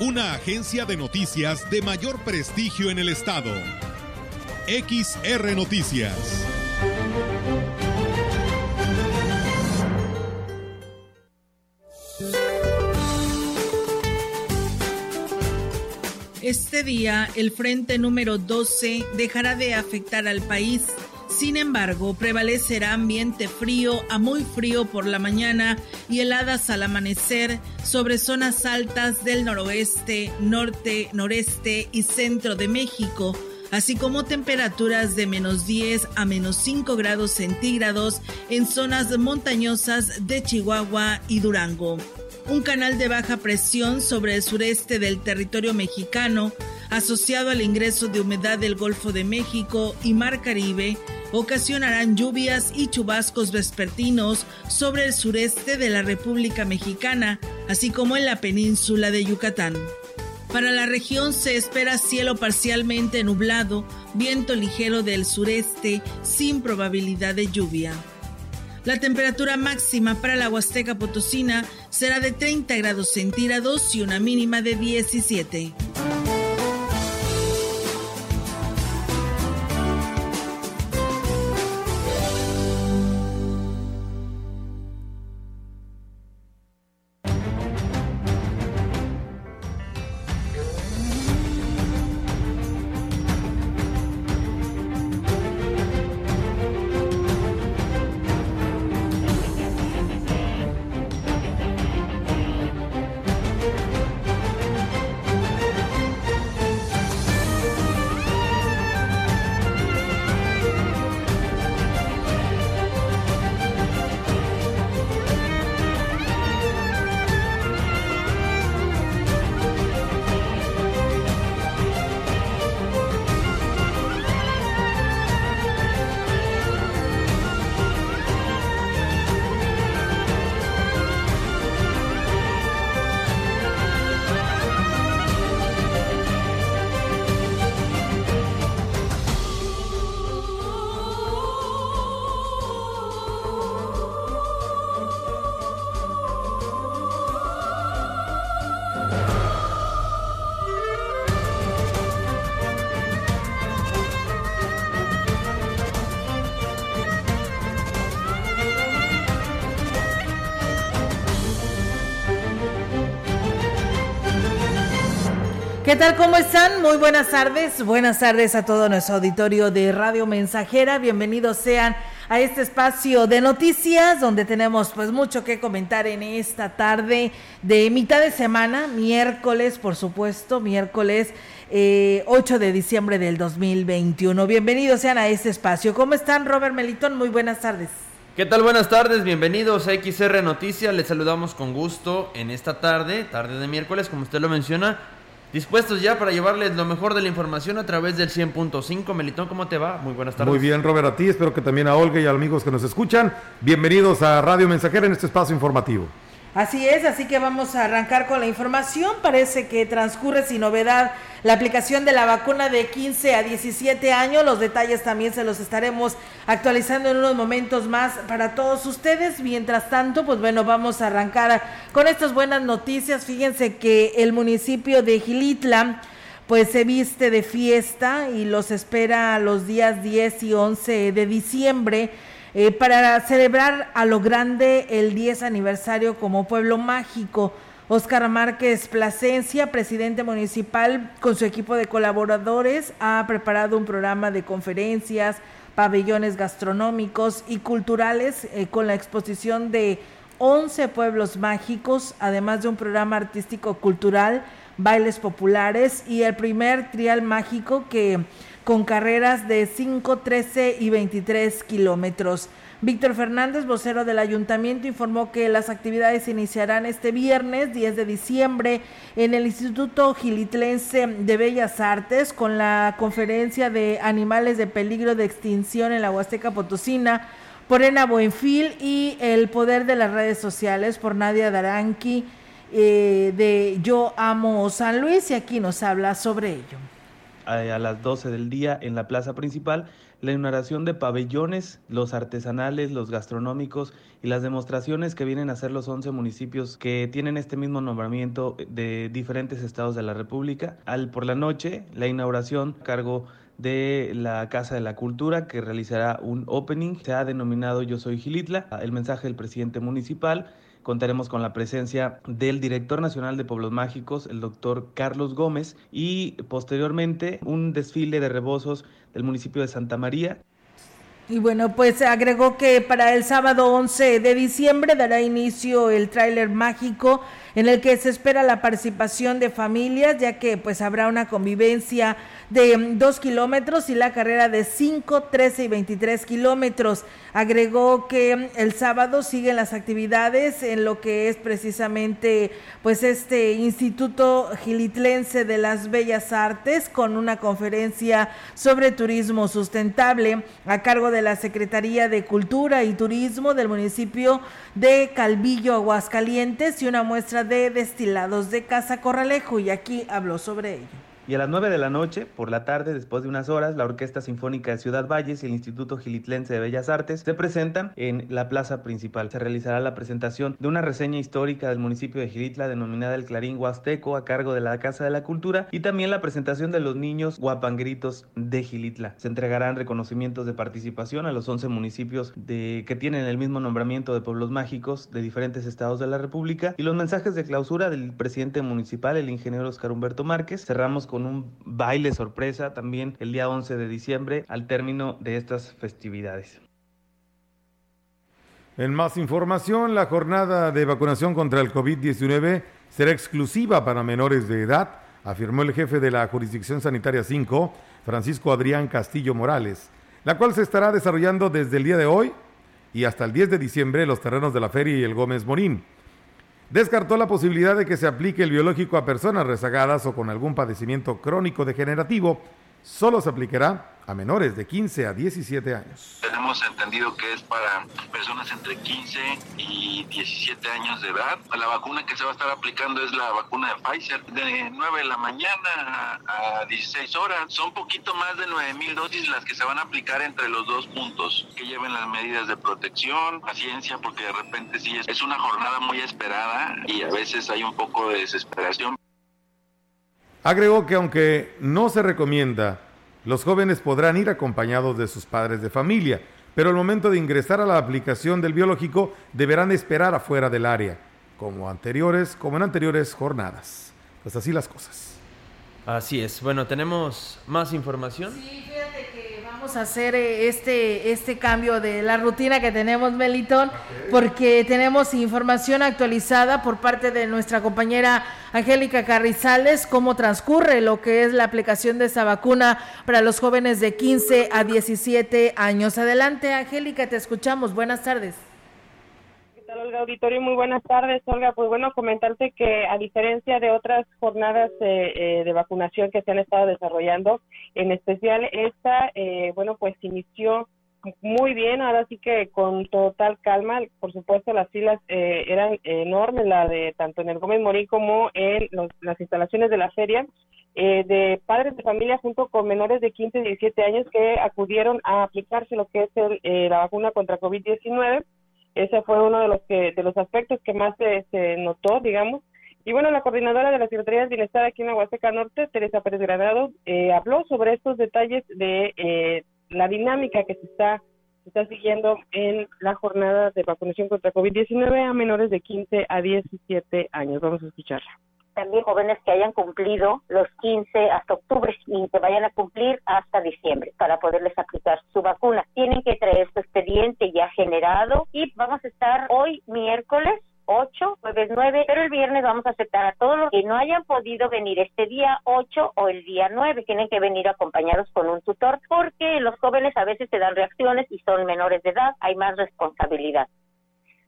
una agencia de noticias de mayor prestigio en el estado. XR Noticias. Este día, el frente número 12 dejará de afectar al país sin embargo, prevalecerá ambiente frío a muy frío por la mañana y heladas al amanecer sobre zonas altas del noroeste, norte, noreste y centro de México, así como temperaturas de menos 10 a menos 5 grados centígrados en zonas montañosas de Chihuahua y Durango. Un canal de baja presión sobre el sureste del territorio mexicano, asociado al ingreso de humedad del Golfo de México y Mar Caribe, ocasionarán lluvias y chubascos vespertinos sobre el sureste de la República Mexicana, así como en la península de Yucatán. Para la región se espera cielo parcialmente nublado, viento ligero del sureste sin probabilidad de lluvia. La temperatura máxima para la Huasteca Potosina será de 30 grados centígrados y una mínima de 17. Tal? ¿Cómo están? Muy buenas tardes. Buenas tardes a todo nuestro auditorio de Radio Mensajera. Bienvenidos sean a este espacio de noticias donde tenemos pues mucho que comentar en esta tarde de mitad de semana, miércoles, por supuesto, miércoles 8 eh, de diciembre del 2021. Bienvenidos sean a este espacio. ¿Cómo están, Robert Melitón? Muy buenas tardes. ¿Qué tal? Buenas tardes, bienvenidos a XR Noticias. Les saludamos con gusto en esta tarde, tarde de miércoles, como usted lo menciona Dispuestos ya para llevarles lo mejor de la información a través del 100.5. Melitón, ¿cómo te va? Muy buenas tardes. Muy bien, Robert, a ti. Espero que también a Olga y a los amigos que nos escuchan. Bienvenidos a Radio Mensajera en este espacio informativo. Así es, así que vamos a arrancar con la información. Parece que transcurre sin novedad la aplicación de la vacuna de 15 a 17 años. Los detalles también se los estaremos actualizando en unos momentos más para todos ustedes. Mientras tanto, pues bueno, vamos a arrancar con estas buenas noticias. Fíjense que el municipio de Gilitla pues se viste de fiesta y los espera los días 10 y 11 de diciembre eh, para celebrar a lo grande el 10 aniversario como pueblo mágico. Oscar Márquez Plasencia, presidente municipal, con su equipo de colaboradores, ha preparado un programa de conferencias, pabellones gastronómicos y culturales eh, con la exposición de 11 pueblos mágicos, además de un programa artístico cultural, bailes populares y el primer trial mágico que con carreras de 5, 13 y 23 kilómetros. Víctor Fernández, vocero del ayuntamiento, informó que las actividades iniciarán este viernes 10 de diciembre en el Instituto Gilitlense de Bellas Artes con la conferencia de animales de peligro de extinción en la Huasteca Potosina por Ena Buenfil y el poder de las redes sociales por Nadia Daranqui eh, de Yo Amo San Luis y aquí nos habla sobre ello. A las 12 del día en la plaza principal la inauguración de pabellones, los artesanales, los gastronómicos y las demostraciones que vienen a hacer los 11 municipios que tienen este mismo nombramiento de diferentes estados de la República. Al por la noche, la inauguración a cargo de la Casa de la Cultura que realizará un opening. Se ha denominado Yo Soy Gilitla, el mensaje del presidente municipal Contaremos con la presencia del director nacional de Pueblos Mágicos, el doctor Carlos Gómez, y posteriormente un desfile de rebozos del municipio de Santa María. Y bueno, pues agregó que para el sábado 11 de diciembre dará inicio el tráiler mágico en el que se espera la participación de familias, ya que pues habrá una convivencia de 2 kilómetros y la carrera de 5, 13 y 23 kilómetros. Agregó que el sábado siguen las actividades en lo que es precisamente pues este Instituto Gilitlense de las Bellas Artes con una conferencia sobre turismo sustentable a cargo de la Secretaría de Cultura y Turismo del municipio de Calvillo, Aguascalientes y una muestra de destilados de Casa Corralejo y aquí habló sobre ello. Y a las 9 de la noche, por la tarde, después de unas horas, la Orquesta Sinfónica de Ciudad Valles y el Instituto Gilitlense de Bellas Artes se presentan en la plaza principal. Se realizará la presentación de una reseña histórica del municipio de Gilitla denominada El Clarín Huasteco a cargo de la Casa de la Cultura y también la presentación de los niños guapangritos de Gilitla. Se entregarán reconocimientos de participación a los 11 municipios de, que tienen el mismo nombramiento de pueblos mágicos de diferentes estados de la República y los mensajes de clausura del presidente municipal, el ingeniero Oscar Humberto Márquez. Cerramos con un baile sorpresa también el día 11 de diciembre al término de estas festividades. En más información, la jornada de vacunación contra el COVID-19 será exclusiva para menores de edad, afirmó el jefe de la Jurisdicción Sanitaria 5, Francisco Adrián Castillo Morales, la cual se estará desarrollando desde el día de hoy y hasta el 10 de diciembre en los terrenos de la feria y el Gómez Morín descartó la posibilidad de que se aplique el biológico a personas rezagadas o con algún padecimiento crónico degenerativo. Solo se aplicará a menores de 15 a 17 años. Tenemos entendido que es para personas entre 15 y 17 años de edad. La vacuna que se va a estar aplicando es la vacuna de Pfizer de 9 de la mañana a 16 horas. Son poquito más de 9 mil dosis las que se van a aplicar entre los dos puntos, que lleven las medidas de protección, paciencia, porque de repente sí es, una jornada muy esperada y a veces hay un poco de desesperación. Agregó que aunque no se recomienda los jóvenes podrán ir acompañados de sus padres de familia, pero al momento de ingresar a la aplicación del biológico deberán esperar afuera del área, como anteriores, como en anteriores jornadas. Pues así las cosas. Así es. Bueno, tenemos más información. Sí, fíjate que vamos a hacer eh, este, este cambio de la rutina que tenemos, Melitón, porque tenemos información actualizada por parte de nuestra compañera Angélica Carrizales, cómo transcurre lo que es la aplicación de esa vacuna para los jóvenes de 15 a 17 años. Adelante, Angélica, te escuchamos. Buenas tardes. Olga Auditorio? Muy buenas tardes, Olga. Pues bueno, comentarte que a diferencia de otras jornadas eh, eh, de vacunación que se han estado desarrollando, en especial esta, eh, bueno, pues inició muy bien, ahora sí que con total calma, por supuesto las filas eran enormes, la de tanto en el Gómez Morín como en las instalaciones de la feria, de padres de familia junto con menores de 15 y 17 años que acudieron a aplicarse lo que es la vacuna contra COVID-19 ese fue uno de los que de los aspectos que más se, notó, digamos. Y bueno, la coordinadora de la Secretaría de Bienestar aquí en Aguasteca Norte, Teresa Pérez Granado, eh, habló sobre estos detalles de eh, la dinámica que se está, se está siguiendo en la jornada de vacunación contra COVID-19 a menores de 15 a 17 años. Vamos a escucharla también jóvenes que hayan cumplido los 15 hasta octubre y que vayan a cumplir hasta diciembre para poderles aplicar su vacuna. Tienen que traer su expediente ya generado y vamos a estar hoy miércoles 8, jueves 9, pero el viernes vamos a aceptar a todos los que no hayan podido venir este día 8 o el día 9. Tienen que venir acompañados con un tutor porque los jóvenes a veces se dan reacciones y son menores de edad, hay más responsabilidad.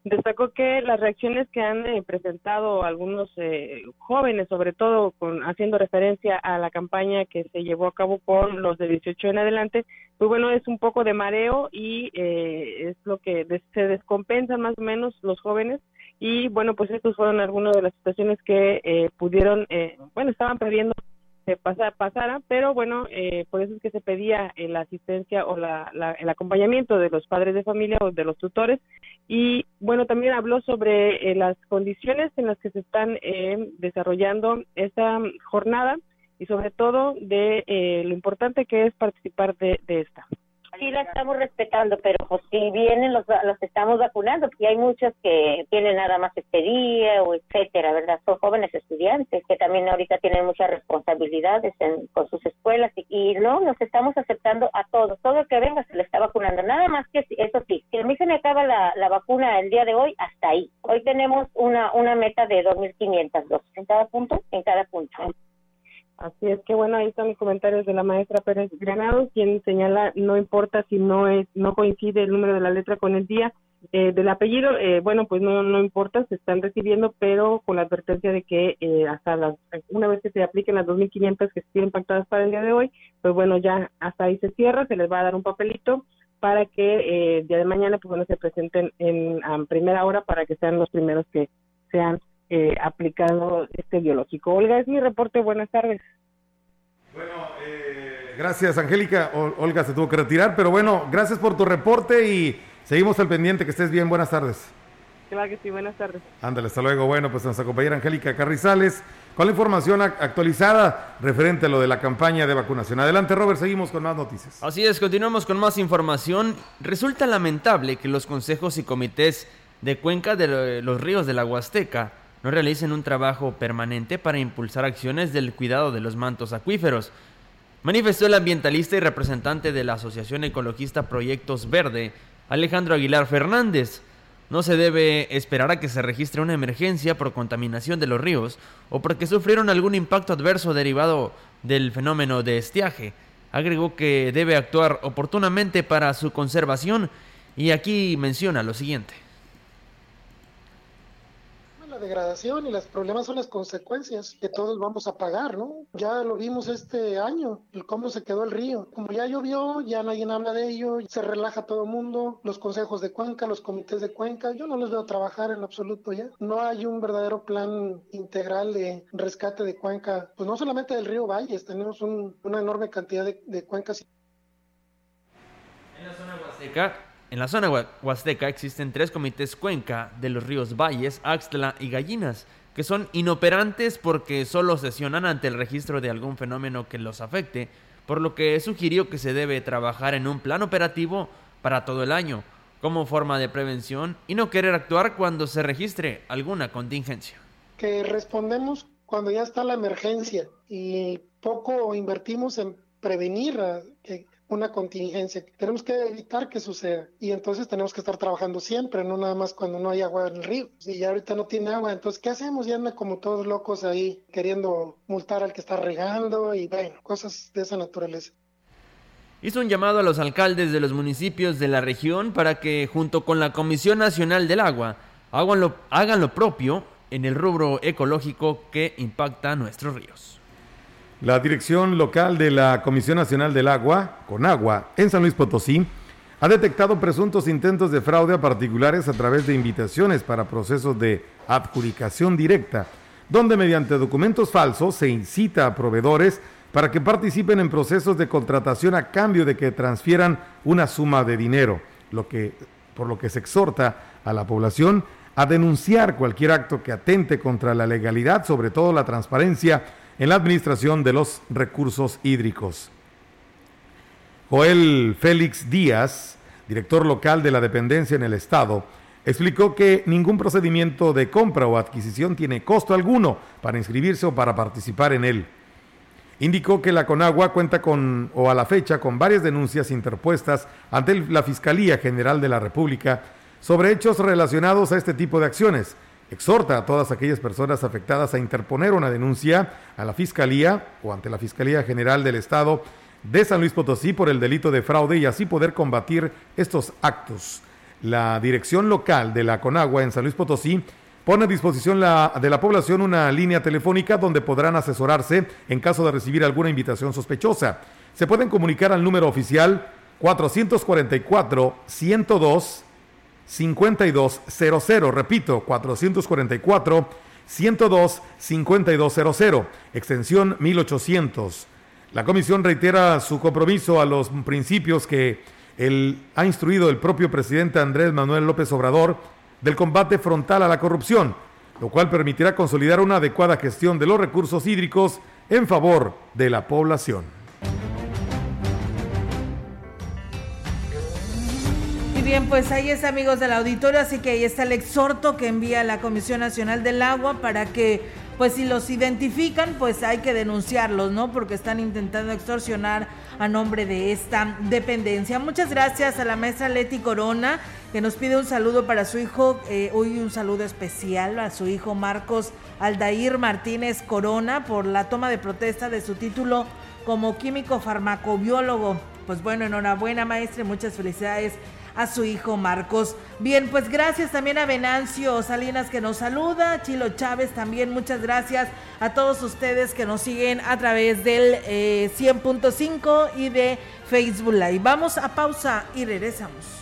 Destacó que las reacciones que han eh, presentado algunos eh, jóvenes, sobre todo con haciendo referencia a la campaña que se llevó a cabo con los de 18 en adelante, pues bueno, es un poco de mareo y eh, es lo que se descompensan más o menos los jóvenes. Y bueno, pues estos fueron algunas de las situaciones que pudieron, bueno, estaban perdiendo se pasa, pasara, pero bueno, eh, por eso es que se pedía eh, la asistencia o la, el acompañamiento de los padres de familia o de los tutores. Y bueno, también habló sobre eh, las condiciones en las que se están desarrollando esta jornada y sobre todo de lo importante que es participar de esta sí la estamos respetando, pero pues si vienen los, los estamos vacunando, porque hay muchos que tienen nada más este día o etcétera, ¿verdad? Son jóvenes estudiantes que también ahorita tienen muchas responsabilidades con sus escuelas y, no, nos estamos aceptando a todos, todo el que venga se le está vacunando, nada más que eso sí, si a mí se me acaba la, la vacuna el día de hoy, hasta ahí. Hoy tenemos una, una meta de 2.500 dosis en cada punto, en cada punto. Así es que bueno, ahí están los comentarios de la maestra Pérez Granados, quien señala no importa si no es no coincide el número de la letra con el día eh, del apellido, eh, bueno pues no no importa, se están recibiendo, pero con la advertencia de que eh, hasta las una vez que se apliquen las 2.500 que tienen pactadas para el día de hoy, pues bueno ya hasta ahí se cierra, se les va a dar un papelito para que el día de mañana pues bueno se presenten en primera hora para que sean los primeros que sean eh, aplicado este biológico. Olga, es mi reporte. Buenas tardes. Bueno, eh, gracias, Angélica. Olga se tuvo que retirar, pero bueno, gracias por tu reporte y seguimos al pendiente. Que estés bien. Buenas tardes. Claro que sí, buenas tardes. Ándale, hasta luego. Bueno, pues nuestra compañera Angélica Carrizales con la información actualizada referente a lo de la campaña de vacunación. Adelante, Robert, seguimos con más noticias. Así es, continuamos con más información. Resulta lamentable que los consejos y comités de cuenca de los ríos de la Huasteca no realicen un trabajo permanente para impulsar acciones del cuidado de los mantos acuíferos. Manifestó el ambientalista y representante de la Asociación Ecologista Proyectos Verde, Alejandro Aguilar Fernández. No se debe esperar a que se registre una emergencia por contaminación de los ríos o porque sufrieron algún impacto adverso derivado del fenómeno de estiaje. Agregó que debe actuar oportunamente para su conservación y aquí menciona lo siguiente degradación y los problemas son las consecuencias que todos vamos a pagar, ¿no? Ya lo vimos este año, el cómo se quedó el río. Como ya llovió, ya nadie habla de ello, se relaja todo el mundo, los consejos de Cuenca, los comités de Cuenca, yo no los veo trabajar en absoluto ya. No hay un verdadero plan integral de rescate de Cuenca, pues no solamente del río Valles, tenemos una enorme cantidad de, de cuencas. En la zona huasteca en la zona huasteca existen tres comités cuenca de los ríos Valles, Axtla y Gallinas, que son inoperantes porque solo sesionan ante el registro de algún fenómeno que los afecte, por lo que sugirió que se debe trabajar en un plan operativo para todo el año, como forma de prevención y no querer actuar cuando se registre alguna contingencia. Que respondemos cuando ya está la emergencia y poco invertimos en prevenir una contingencia. Tenemos que evitar que suceda y entonces tenemos que estar trabajando siempre, no nada más cuando no hay agua en el río. Si ya ahorita no tiene agua, entonces ¿qué hacemos? Ya anda como todos locos ahí queriendo multar al que está regando y bueno, cosas de esa naturaleza. Hizo un llamado a los alcaldes de los municipios de la región para que junto con la Comisión Nacional del Agua hagan lo, hagan lo propio en el rubro ecológico que impacta nuestros ríos. La dirección local de la Comisión Nacional del Agua, CONAGUA, en San Luis Potosí, ha detectado presuntos intentos de fraude a particulares a través de invitaciones para procesos de adjudicación directa, donde mediante documentos falsos se incita a proveedores para que participen en procesos de contratación a cambio de que transfieran una suma de dinero, lo que, por lo que se exhorta a la población a denunciar cualquier acto que atente contra la legalidad, sobre todo la transparencia en la administración de los recursos hídricos. Joel Félix Díaz, director local de la dependencia en el Estado, explicó que ningún procedimiento de compra o adquisición tiene costo alguno para inscribirse o para participar en él. Indicó que la Conagua cuenta con, o a la fecha, con varias denuncias interpuestas ante la Fiscalía General de la República sobre hechos relacionados a este tipo de acciones, exhorta a todas aquellas personas afectadas a interponer una denuncia a la Fiscalía o ante la Fiscalía General del Estado de San Luis Potosí por el delito de fraude y así poder combatir estos actos. La dirección local de la Conagua en San Luis Potosí pone a disposición de la población una línea telefónica donde podrán asesorarse en caso de recibir alguna invitación sospechosa. Se pueden comunicar al número oficial 444 102 5200. Repito, 444 102 5200, extensión 1800. La comisión reitera su compromiso a los principios que el, ha instruido el propio presidente Andrés Manuel López Obrador del combate frontal a la corrupción, lo cual permitirá consolidar una adecuada gestión de los recursos hídricos en favor de la población. Bien, pues ahí es amigos del auditorio, así que ahí está el exhorto que envía la Comisión Nacional del Agua para que pues si los identifican, pues hay que denunciarlos, ¿no? Porque están intentando extorsionar a nombre de esta dependencia. Muchas gracias a la maestra Leti Corona, que nos pide un saludo para su hijo, eh, hoy un saludo especial a su hijo Marcos Aldair Martínez Corona por la toma de protesta de su título como químico farmacobiólogo. Pues bueno, enhorabuena maestra, muchas felicidades a su hijo Marcos. Bien, pues gracias también a Venancio Salinas que nos saluda, Chilo Chávez también, muchas gracias a todos ustedes que nos siguen a través del 100.5 eh, y de Facebook Live. Vamos a pausa y regresamos.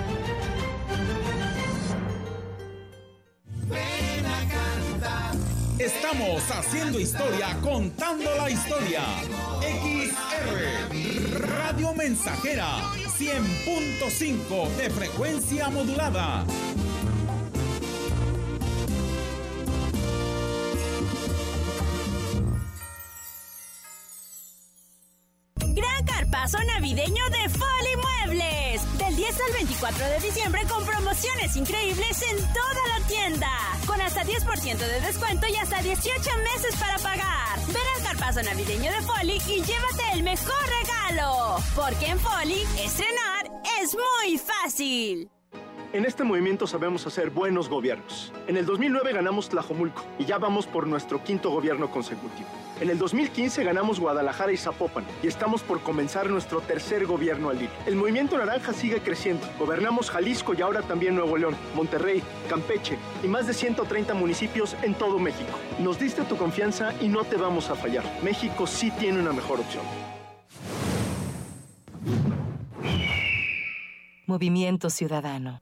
Estamos haciendo historia, contando la historia. XR Radio Mensajera 100.5 de frecuencia modulada. Gran carpazo navideño de 10 al 24 de diciembre con promociones increíbles en toda la tienda. Con hasta 10% de descuento y hasta 18 meses para pagar. Ven al carpazo navideño de Foli y llévate el mejor regalo. Porque en Foli, estrenar es muy fácil. En este movimiento sabemos hacer buenos gobiernos. En el 2009 ganamos Tlajomulco y ya vamos por nuestro quinto gobierno consecutivo. En el 2015 ganamos Guadalajara y Zapopan y estamos por comenzar nuestro tercer gobierno al hilo. El movimiento naranja sigue creciendo. Gobernamos Jalisco y ahora también Nuevo León, Monterrey, Campeche y más de 130 municipios en todo México. Nos diste tu confianza y no te vamos a fallar. México sí tiene una mejor opción. Movimiento Ciudadano.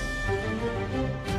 Bye.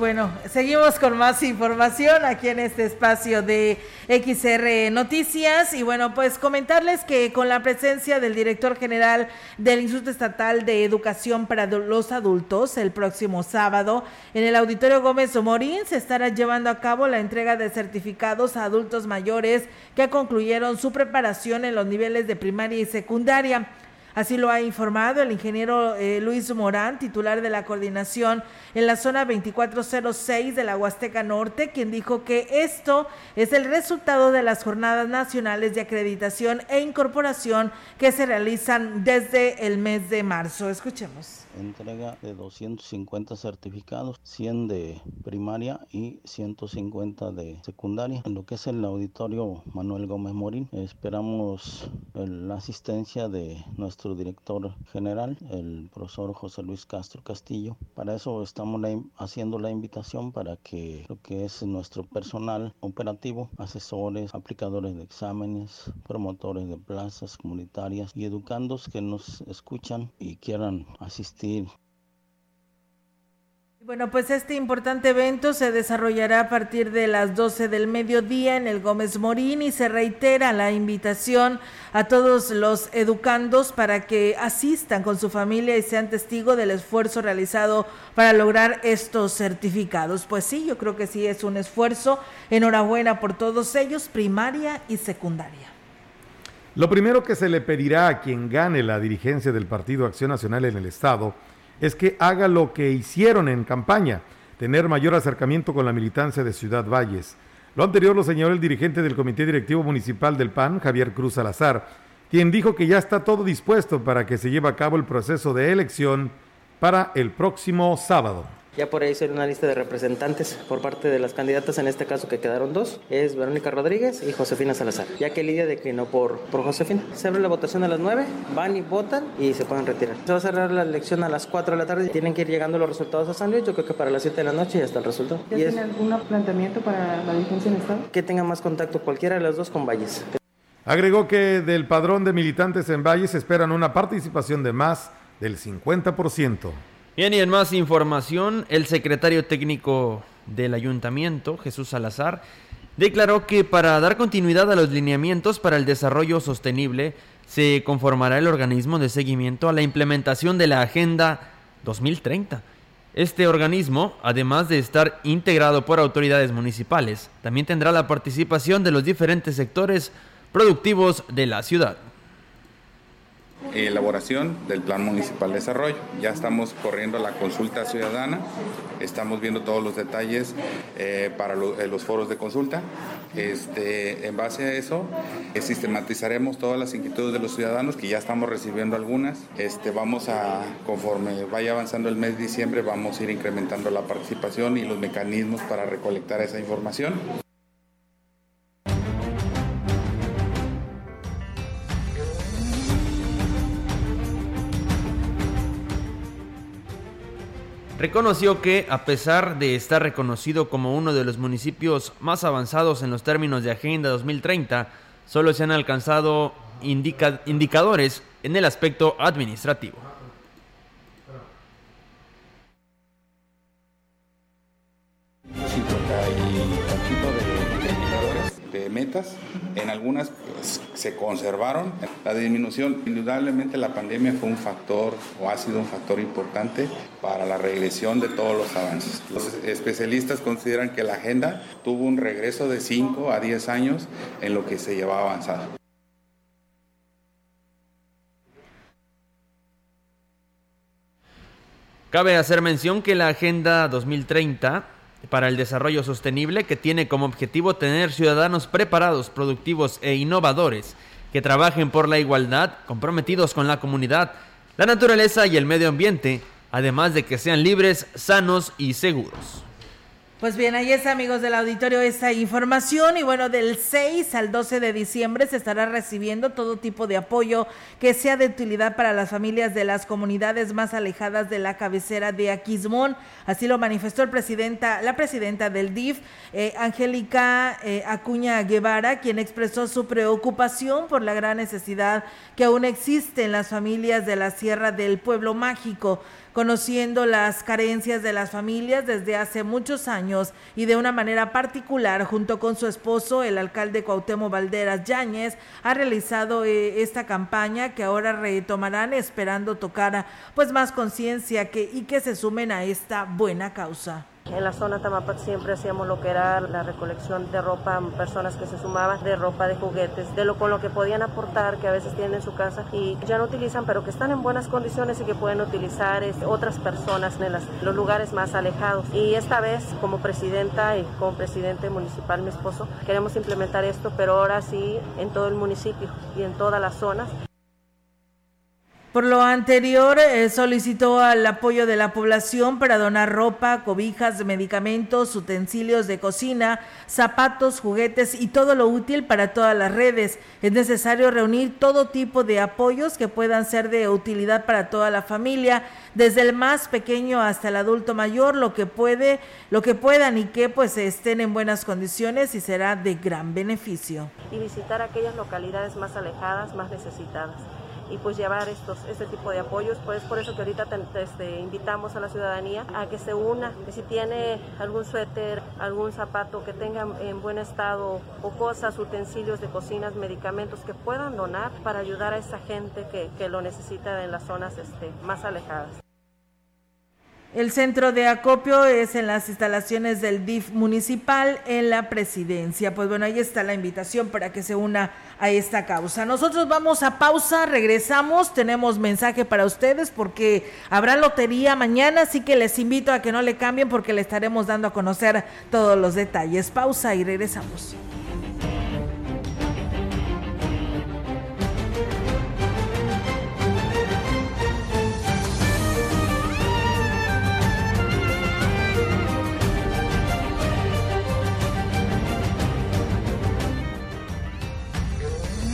Bueno, seguimos con más información aquí en este espacio de XR Noticias. Y bueno, pues comentarles que con la presencia del director general del Instituto Estatal de Educación para los Adultos, el próximo sábado, en el Auditorio Gómez Morín se estará llevando a cabo la entrega de certificados a adultos mayores que concluyeron su preparación en los niveles de primaria y secundaria. Así lo ha informado el ingeniero eh, Luis Morán, titular de la coordinación en la zona 2406 de la Huasteca Norte, quien dijo que esto es el resultado de las jornadas nacionales de acreditación e incorporación que se realizan desde el mes de marzo. Escuchemos entrega de 250 certificados, 100 de primaria y 150 de secundaria. En lo que es el auditorio Manuel Gómez Morín, esperamos la asistencia de nuestro director general, el profesor José Luis Castro Castillo. Para eso estamos haciendo la invitación para que lo que es nuestro personal operativo, asesores, aplicadores de exámenes, promotores de plazas comunitarias y educandos que nos escuchan y quieran asistir bueno, pues este importante evento se desarrollará a partir de las 12 del mediodía en el Gómez Morín y se reitera la invitación a todos los educandos para que asistan con su familia y sean testigo del esfuerzo realizado para lograr estos certificados. Pues sí, yo creo que sí es un esfuerzo. Enhorabuena por todos ellos, primaria y secundaria. Lo primero que se le pedirá a quien gane la dirigencia del Partido Acción Nacional en el Estado es que haga lo que hicieron en campaña, tener mayor acercamiento con la militancia de Ciudad Valles. Lo anterior lo señaló el dirigente del Comité Directivo Municipal del PAN, Javier Cruz Salazar, quien dijo que ya está todo dispuesto para que se lleve a cabo el proceso de elección para el próximo sábado. Ya por ahí sale una lista de representantes por parte de las candidatas, en este caso que quedaron dos, es Verónica Rodríguez y Josefina Salazar. Ya que Lidia declinó por, por Josefina. Se abre la votación a las 9, van y votan y se pueden retirar. Se va a cerrar la elección a las 4 de la tarde. Tienen que ir llegando los resultados a San Luis. Yo creo que para las 7 de la noche ya está el resultado. ¿Ya tiene algún planteamiento para la dirigencia en Estado? Que tenga más contacto cualquiera de las dos con Valles. Agregó que del padrón de militantes en Valles esperan una participación de más del 50%. Bien, y en más información, el secretario técnico del ayuntamiento, Jesús Salazar, declaró que para dar continuidad a los lineamientos para el desarrollo sostenible, se conformará el organismo de seguimiento a la implementación de la Agenda 2030. Este organismo, además de estar integrado por autoridades municipales, también tendrá la participación de los diferentes sectores productivos de la ciudad elaboración del Plan Municipal de Desarrollo. Ya estamos corriendo la consulta ciudadana, estamos viendo todos los detalles eh, para eh, los foros de consulta. Este, en base a eso, eh, sistematizaremos todas las inquietudes de los ciudadanos, que ya estamos recibiendo algunas. Este, vamos a, conforme vaya avanzando el mes de diciembre, vamos a ir incrementando la participación y los mecanismos para recolectar esa información. Reconoció que, a pesar de estar reconocido como uno de los municipios más avanzados en los términos de Agenda 2030, solo se han alcanzado indicadores en el aspecto administrativo. de metas, en algunas pues, se conservaron. La disminución, indudablemente la pandemia fue un factor o ha sido un factor importante para la regresión de todos los avances. Los especialistas consideran que la agenda tuvo un regreso de 5 a 10 años en lo que se llevaba avanzado. Cabe hacer mención que la Agenda 2030 para el desarrollo sostenible que tiene como objetivo tener ciudadanos preparados, productivos e innovadores que trabajen por la igualdad, comprometidos con la comunidad, la naturaleza y el medio ambiente, además de que sean libres, sanos y seguros. Pues bien, ahí está, amigos del auditorio, esta información. Y bueno, del 6 al 12 de diciembre se estará recibiendo todo tipo de apoyo que sea de utilidad para las familias de las comunidades más alejadas de la cabecera de Aquismón. Así lo manifestó el presidenta, la presidenta del DIF, eh, Angélica eh, Acuña Guevara, quien expresó su preocupación por la gran necesidad que aún existe en las familias de la Sierra del Pueblo Mágico conociendo las carencias de las familias desde hace muchos años y de una manera particular, junto con su esposo, el alcalde Cuauhtémoc Valderas Yáñez, ha realizado eh, esta campaña que ahora retomarán esperando tocar pues más conciencia que, y que se sumen a esta buena causa. En la zona Tamapac siempre hacíamos lo que era la recolección de ropa, personas que se sumaban de ropa, de juguetes, de lo con lo que podían aportar, que a veces tienen en su casa y ya no utilizan, pero que están en buenas condiciones y que pueden utilizar es, otras personas en las, los lugares más alejados. Y esta vez, como presidenta y como presidente municipal, mi esposo, queremos implementar esto, pero ahora sí en todo el municipio y en todas las zonas. Por lo anterior, eh, solicitó al apoyo de la población para donar ropa, cobijas, medicamentos, utensilios de cocina, zapatos, juguetes y todo lo útil para todas las redes. Es necesario reunir todo tipo de apoyos que puedan ser de utilidad para toda la familia, desde el más pequeño hasta el adulto mayor, lo que puede, lo que puedan y que pues estén en buenas condiciones y será de gran beneficio. Y visitar aquellas localidades más alejadas, más necesitadas y pues llevar estos, este tipo de apoyos. Pues por eso que ahorita te, este, invitamos a la ciudadanía a que se una, que si tiene algún suéter, algún zapato que tenga en buen estado o cosas, utensilios de cocinas, medicamentos que puedan donar para ayudar a esa gente que, que lo necesita en las zonas este, más alejadas. El centro de acopio es en las instalaciones del DIF municipal en la presidencia. Pues bueno, ahí está la invitación para que se una a esta causa. Nosotros vamos a pausa, regresamos, tenemos mensaje para ustedes porque habrá lotería mañana, así que les invito a que no le cambien porque le estaremos dando a conocer todos los detalles. Pausa y regresamos.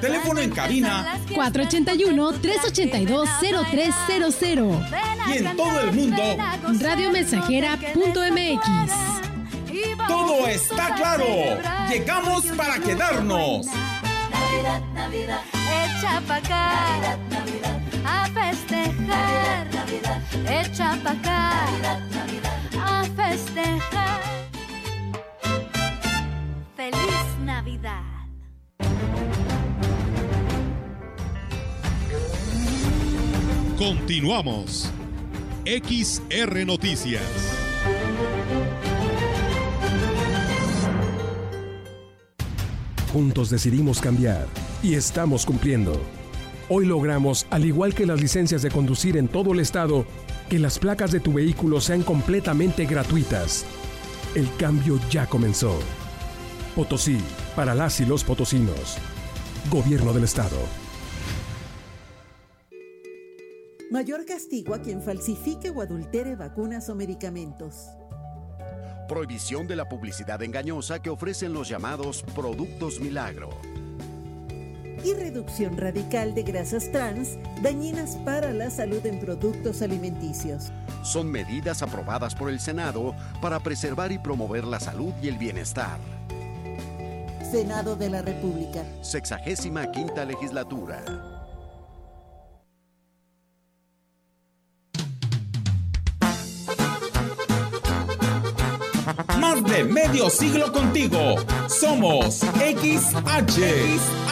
Teléfono en cabina 481-382-0300. Y en todo el mundo, radiomensajera.mx. Todo está claro. Llegamos para quedarnos. Navidad, Navidad. Echa pa' acá. Navidad, A festejar. Navidad. Echa pa' acá. Navidad, A festejar. Feliz Navidad. Continuamos. XR Noticias. Juntos decidimos cambiar y estamos cumpliendo. Hoy logramos, al igual que las licencias de conducir en todo el estado, que las placas de tu vehículo sean completamente gratuitas. El cambio ya comenzó. Potosí, para las y los potosinos. Gobierno del Estado. Mayor castigo a quien falsifique o adultere vacunas o medicamentos. Prohibición de la publicidad engañosa que ofrecen los llamados productos milagro. Y reducción radical de grasas trans dañinas para la salud en productos alimenticios. Son medidas aprobadas por el Senado para preservar y promover la salud y el bienestar. Senado de la República. Sexagésima quinta legislatura. De medio siglo contigo. Somos XH,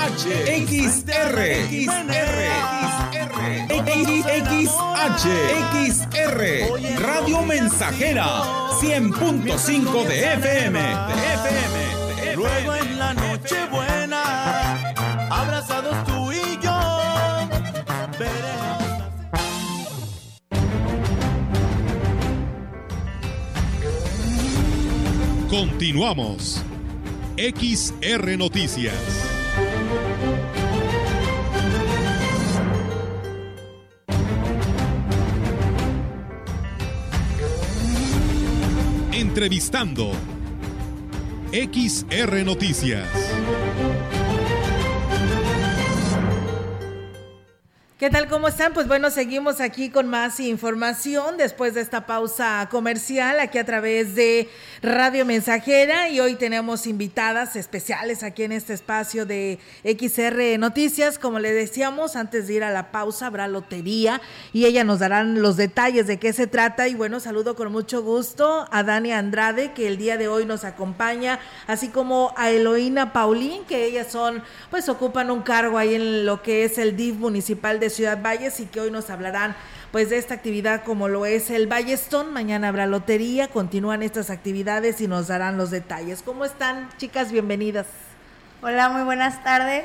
XH, XR, XR. XH, XR, Radio Mensajera, 100.5 de FM, de FM. Luego en la noche buena, abrazados tú y Continuamos. XR Noticias. Entrevistando. XR Noticias. ¿Qué tal? ¿Cómo están? Pues bueno, seguimos aquí con más información después de esta pausa comercial aquí a través de Radio Mensajera y hoy tenemos invitadas especiales aquí en este espacio de XR Noticias. Como le decíamos, antes de ir a la pausa habrá lotería y ella nos darán los detalles de qué se trata y bueno, saludo con mucho gusto a Dani Andrade que el día de hoy nos acompaña, así como a Eloína Paulín que ellas son, pues ocupan un cargo ahí en lo que es el DIF municipal de Ciudad Valles y que hoy nos hablarán pues de esta actividad como lo es el Ballestón. Mañana habrá lotería, continúan estas actividades y nos darán los detalles. ¿Cómo están, chicas? Bienvenidas. Hola, muy buenas tardes.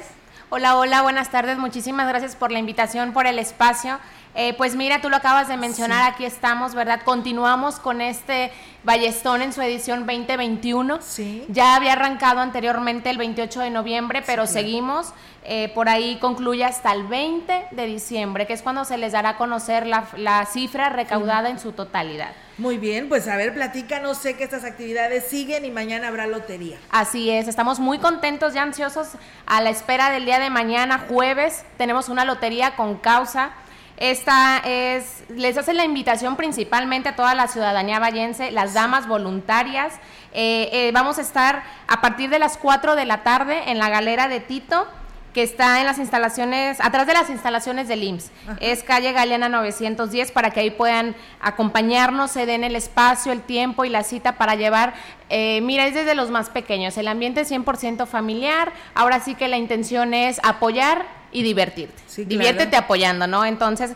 Hola, hola, buenas tardes. Muchísimas gracias por la invitación, por el espacio. Eh, pues mira, tú lo acabas de mencionar, aquí estamos, ¿verdad? Continuamos con este Ballestón en su edición 2021. Sí. Ya había arrancado anteriormente el 28 de noviembre, pero Sí, seguimos. Eh, por ahí concluye hasta el 20 de diciembre, que es cuando se les dará a conocer la, la cifra recaudada en su totalidad. Muy bien, pues a ver, platícanos, sé que estas actividades siguen y mañana habrá lotería. Así es, estamos muy contentos y ansiosos a la espera del día de mañana, jueves. Tenemos una lotería con causa. Esta es, les hace la invitación principalmente a toda la ciudadanía vallense, las damas voluntarias. Eh, eh, vamos a estar a partir de las 4 de la tarde en la galera de Tito que está en las instalaciones, atrás de las instalaciones del IMSS. Es calle Galeana 910 para que ahí puedan acompañarnos, se den el espacio, el tiempo y la cita para llevar, eh, mira, es desde los más pequeños, el ambiente es 100% familiar, ahora sí que la intención es apoyar y divertirte. Diviértete apoyando, ¿no? Entonces,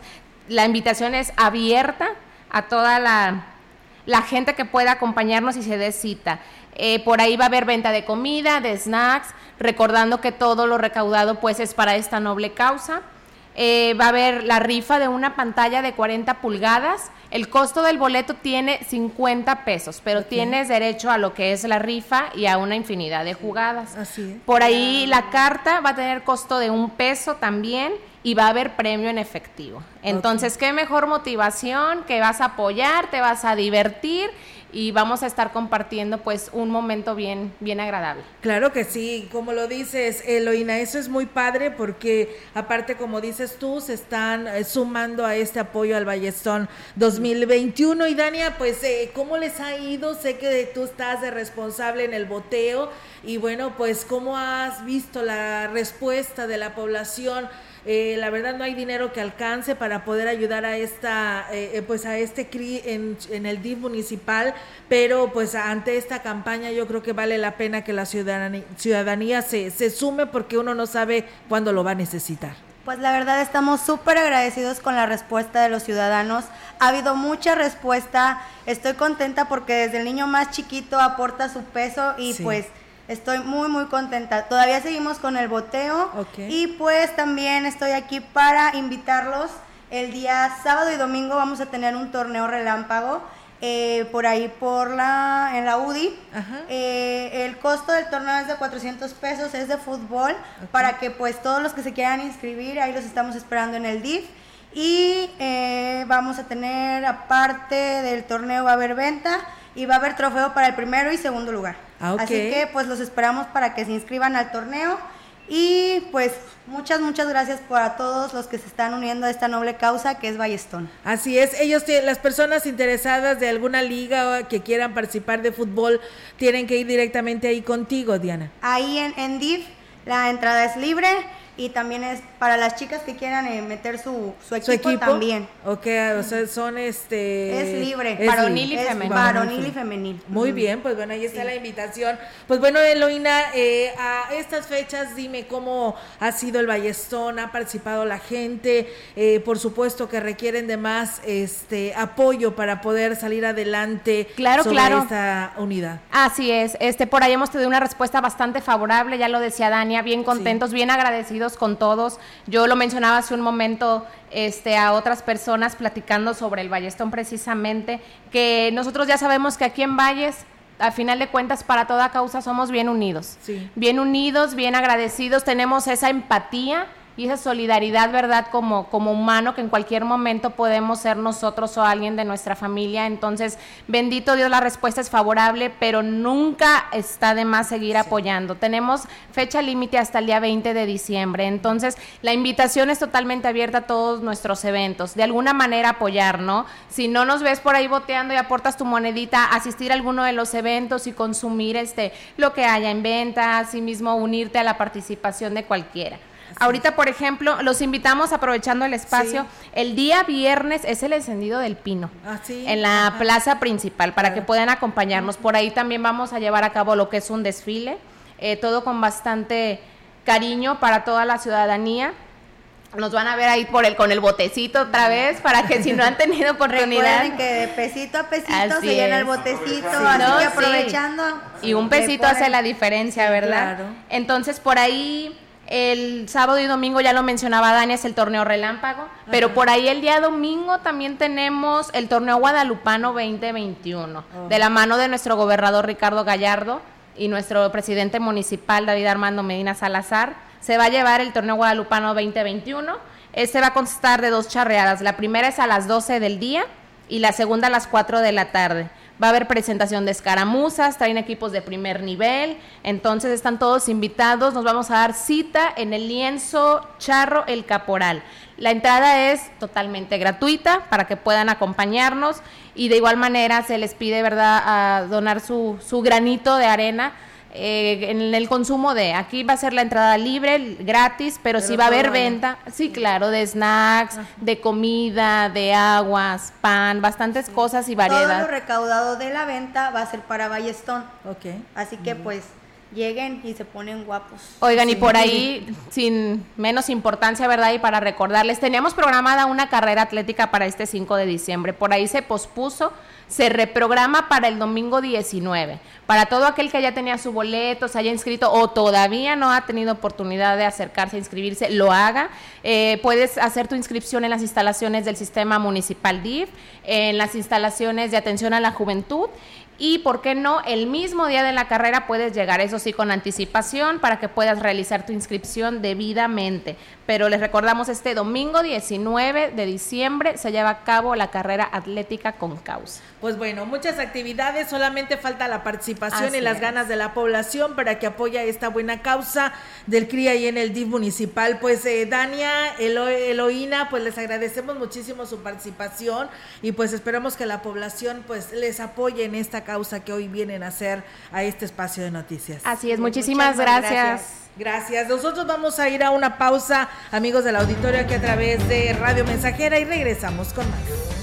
la invitación es abierta a toda la, la gente que pueda acompañarnos y se dé cita. Eh, por ahí va a haber venta de comida, de snacks, recordando que todo lo recaudado pues es para esta noble causa. Eh, va a haber la rifa de una pantalla de 40 pulgadas. El costo del boleto tiene 50 pesos, pero tienes derecho a lo que es la rifa y a una infinidad de jugadas. Así es. Por ahí la carta va a tener costo de un peso también y va a haber premio en efectivo. Entonces, qué mejor motivación que vas a apoyar, te vas a divertir y vamos a estar compartiendo pues un momento bien, bien agradable. Claro que sí, como lo dices, Eloína, eso es muy padre porque aparte, como dices tú, se están eh, sumando a este apoyo al Ballestón 2021. Y Dania, pues, eh, ¿cómo les ha ido? Sé que tú estás de responsable en el boteo y bueno, pues, ¿cómo has visto la respuesta de la población? Eh, la verdad no hay dinero que alcance para poder ayudar a esta eh, eh, pues a este CRI en, en el DIF municipal pero pues ante esta campaña yo creo que vale la pena que la ciudadanía, ciudadanía se, se sume porque uno no sabe cuándo lo va a necesitar Pues la verdad estamos súper agradecidos con la respuesta de los ciudadanos. Ha habido mucha respuesta. Estoy contenta porque desde el niño más chiquito aporta su peso y Sí. pues estoy muy muy contenta. Todavía seguimos con el boteo y pues también estoy aquí para invitarlos. El día sábado y domingo vamos a tener un torneo relámpago. eh, por ahí por la en la UDI Eh, el costo del torneo es de 400 pesos es de fútbol para que pues todos los que se quieran inscribir ahí los estamos esperando en el DIF y eh, vamos a tener aparte del torneo va a haber venta y va a haber trofeo para el primero y segundo lugar Ah, así que pues los esperamos para que se inscriban al torneo y pues muchas muchas gracias para todos los que se están uniendo a esta noble causa que es Ballestón Así es, ellos, las personas interesadas de alguna liga o que quieran participar de fútbol, tienen que ir directamente ahí contigo, Diana. Ahí en, en DIF la entrada es libre. Y también es para las chicas que quieran eh, meter su, su, equipo, su equipo también. Ok, o sea, son este... Es libre, es varonil y femenil. Varonil y femenil. Muy bien, pues bueno, ahí está la invitación. Pues bueno, Eloína, eh, a estas fechas dime cómo ha sido el Ballestón, ha participado la gente, eh, por supuesto que requieren de más este apoyo para poder salir adelante Claro, sobre claro. esta unidad. Así es, este por ahí hemos tenido una respuesta bastante favorable, ya lo decía Dania, bien contentos, bien agradecidos con todos. Yo lo mencionaba hace un momento este a otras personas platicando sobre el Ballestón precisamente, que nosotros ya sabemos que aquí en Valles a final de cuentas para toda causa somos bien unidos. Sí. Bien unidos, bien agradecidos, tenemos esa empatía y esa solidaridad, ¿verdad? Como, como humano, que en cualquier momento podemos ser nosotros o alguien de nuestra familia. Entonces, bendito Dios, la respuesta es favorable, pero nunca está de más seguir apoyando. Tenemos fecha límite hasta el día 20 de diciembre. Entonces, la invitación es totalmente abierta a todos nuestros eventos. De alguna manera apoyar, ¿no? Si no nos ves por ahí boteando y aportas tu monedita, asistir a alguno de los eventos y consumir este lo que haya en venta, asimismo unirte a la participación de cualquiera. Ahorita, por ejemplo, los invitamos aprovechando el espacio. El día viernes es el encendido del pino Ah, sí. en la Ajá. plaza principal para que puedan acompañarnos. Por ahí también vamos a llevar a cabo lo que es un desfile, eh, todo con bastante cariño para toda la ciudadanía. Nos van a ver ahí por el con el botecito otra vez para que si no han tenido oportunidad Recuerden que de pesito a pesito Así se llena el botecito, Sí. así No, que sí. aprovechando. y un pesito hace la diferencia, ¿verdad? claro. Entonces por ahí el sábado y domingo ya lo mencionaba Dani es el torneo relámpago, pero por ahí el día domingo también tenemos el torneo guadalupano 2021 Oh. de la mano de nuestro gobernador Ricardo Gallardo y nuestro presidente municipal David Armando Medina Salazar. Se va a llevar el torneo guadalupano 2021. Este va a constar de dos charreadas. La primera es a las 12 del día y la segunda a las 4 de la tarde. Va a haber presentación de escaramuzas, traen equipos de primer nivel, entonces están todos invitados, nos vamos a dar cita en el lienzo Charro El Caporal. La entrada es totalmente gratuita para que puedan acompañarnos y de igual manera se les pide, ¿verdad?, a donar su, su granito de arena eh, en el consumo de, aquí va a ser la entrada libre, gratis, pero, Pero sí va a haber todo venta, sí, claro, de snacks, de comida, de aguas, pan, bastantes cosas y Todo variedad. lo recaudado de la venta va a ser para Ballestón. Ok. Así que pues lleguen y se ponen guapos. Oigan, y por ahí, sin menos importancia, ¿verdad? Y para recordarles, teníamos programada una carrera atlética para este 5 de diciembre. Por ahí se pospuso, se reprograma para el domingo 19. Para todo aquel que ya tenía su boleto, se haya inscrito o todavía no ha tenido oportunidad de acercarse a inscribirse, lo haga. Eh, puedes hacer tu inscripción en las instalaciones del sistema municipal DIF, en las instalaciones de atención a la juventud y, ¿por qué no? El mismo día de la carrera puedes llegar, eso sí, con anticipación para que puedas realizar tu inscripción debidamente. Pero les recordamos, este domingo 19 de diciembre se lleva a cabo la carrera atlética con causa. Pues bueno, muchas actividades, solamente falta la participación Así y las es. ganas de la población para que apoye esta buena causa del CRIA y en el DIF municipal. Pues eh, Dania, Elo- Eloína, pues les agradecemos muchísimo su participación y pues esperamos que la población pues les apoye en esta causa que hoy vienen a hacer a este espacio de noticias. Así es, muchísimas gracias. Gracias. Nosotros vamos a ir a una pausa, amigos del auditorio, aquí a través de Radio Mensajera y regresamos con más.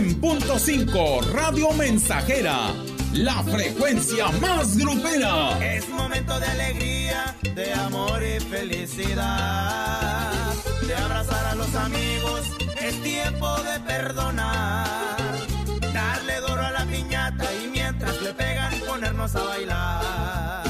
100.5 Radio Mensajera, la frecuencia más grupera. Es momento de alegría, de amor y felicidad. De abrazar a los amigos, es tiempo de perdonar. Darle duro a la piñata y mientras le pegan, ponernos a bailar.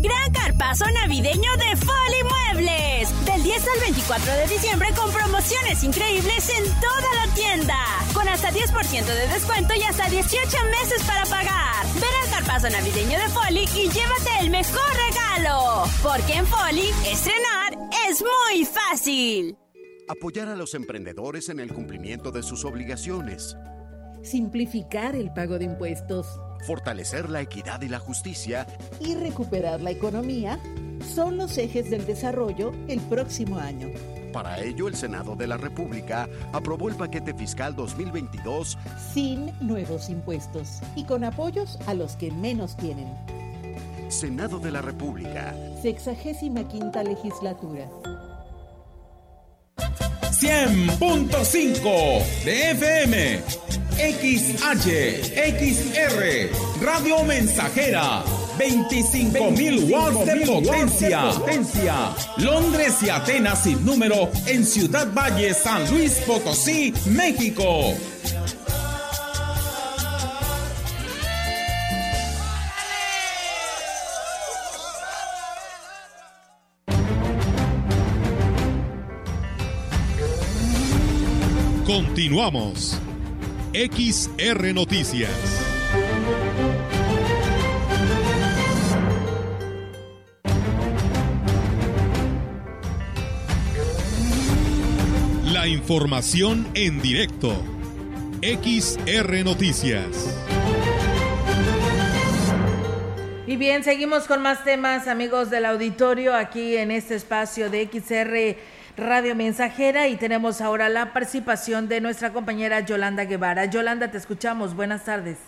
Gran carpazo navideño de Foli Muebles. Del 10 al 24 de diciembre con promociones increíbles en toda la tienda. Con hasta 10% de descuento y hasta 18 meses para pagar. Ven al carpazo navideño de Foli y llévate el mejor regalo. Porque en Foli, estrenar es muy fácil. Apoyar a los emprendedores en el cumplimiento de sus obligaciones. Simplificar el pago de impuestos fortalecer la equidad y la justicia y recuperar la economía son los ejes del desarrollo el próximo año. Para ello, el Senado de la República aprobó el paquete fiscal 2022 sin nuevos impuestos y con apoyos a los que menos tienen. Senado de la República. Sexagésima quinta legislatura. 100.5 de FM, XH, XR, Radio Mensajera, 25.000 watts de potencia. potencia. Londres y Atenas sin número en Ciudad Valle, San Luis Potosí, México. Continuamos. XR Noticias. La información en directo. XR Noticias. Y bien, seguimos con más temas, amigos del auditorio, aquí en este espacio de XR Radio Mensajera y tenemos ahora la participación de nuestra compañera Yolanda Guevara. Yolanda, te escuchamos. Buenas tardes.